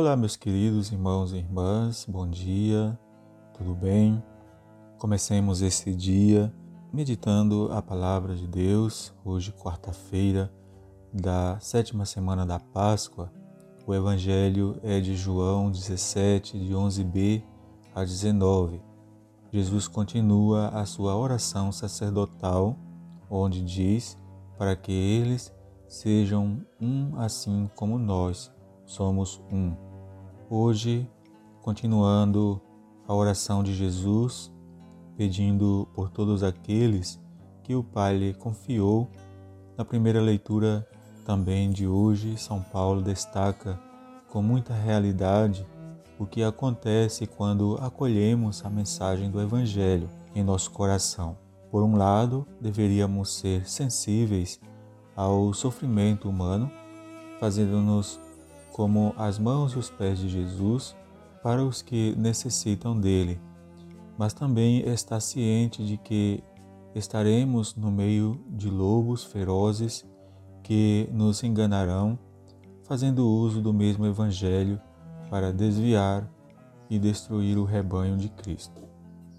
Olá, meus queridos irmãos e irmãs, bom dia, tudo bem? Comecemos esse dia meditando a palavra de Deus, hoje, quarta-feira da sétima semana da Páscoa. O Evangelho é de João 17, de 11b a 19. Jesus continua a sua oração sacerdotal, onde diz para que eles sejam um assim como nós somos um. Hoje, continuando a oração de Jesus, pedindo por todos aqueles que o Pai lhe confiou, na primeira leitura também de hoje, São Paulo destaca com muita realidade o que acontece quando acolhemos a mensagem do Evangelho em nosso coração. Por um lado, deveríamos ser sensíveis ao sofrimento humano, fazendo-nos como as mãos e os pés de Jesus para os que necessitam dele, mas também está ciente de que estaremos no meio de lobos ferozes que nos enganarão, fazendo uso do mesmo Evangelho para desviar e destruir o rebanho de Cristo.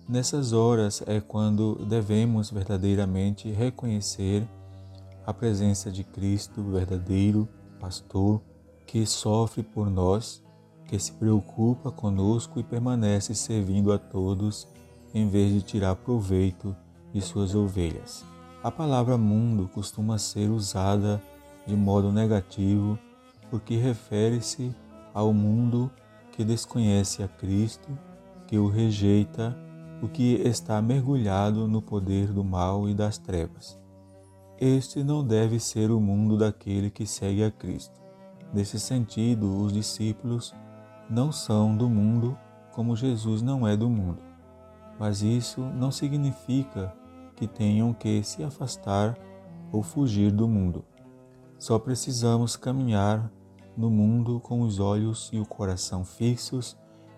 Nessas horas é quando devemos verdadeiramente reconhecer a presença de Cristo, verdadeiro pastor, que sofre por nós, que se preocupa conosco e permanece servindo a todos em vez de tirar proveito de suas ovelhas. A palavra mundo costuma ser usada de modo negativo porque refere-se ao mundo que desconhece a Cristo, que o rejeita, o que está mergulhado no poder do mal e das trevas. Este não deve ser o mundo daquele que segue a Cristo. Nesse sentido, os discípulos não são do mundo como Jesus não é do mundo. Mas isso não significa que tenham que se afastar ou fugir do mundo. Só precisamos caminhar no mundo com os olhos e o coração fixos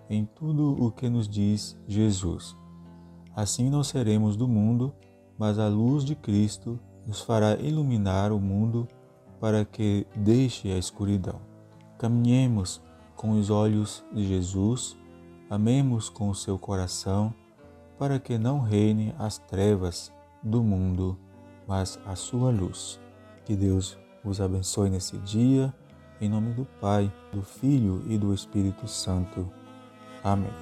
em tudo o que nos diz Jesus. Assim não seremos do mundo, mas a luz de Cristo nos fará iluminar o mundo para que deixe a escuridão. Caminhemos com os olhos de Jesus, amemos com o seu coração, para que não reine as trevas do mundo, mas a sua luz. Que Deus vos abençoe nesse dia, em nome do Pai, do Filho e do Espírito Santo. Amém.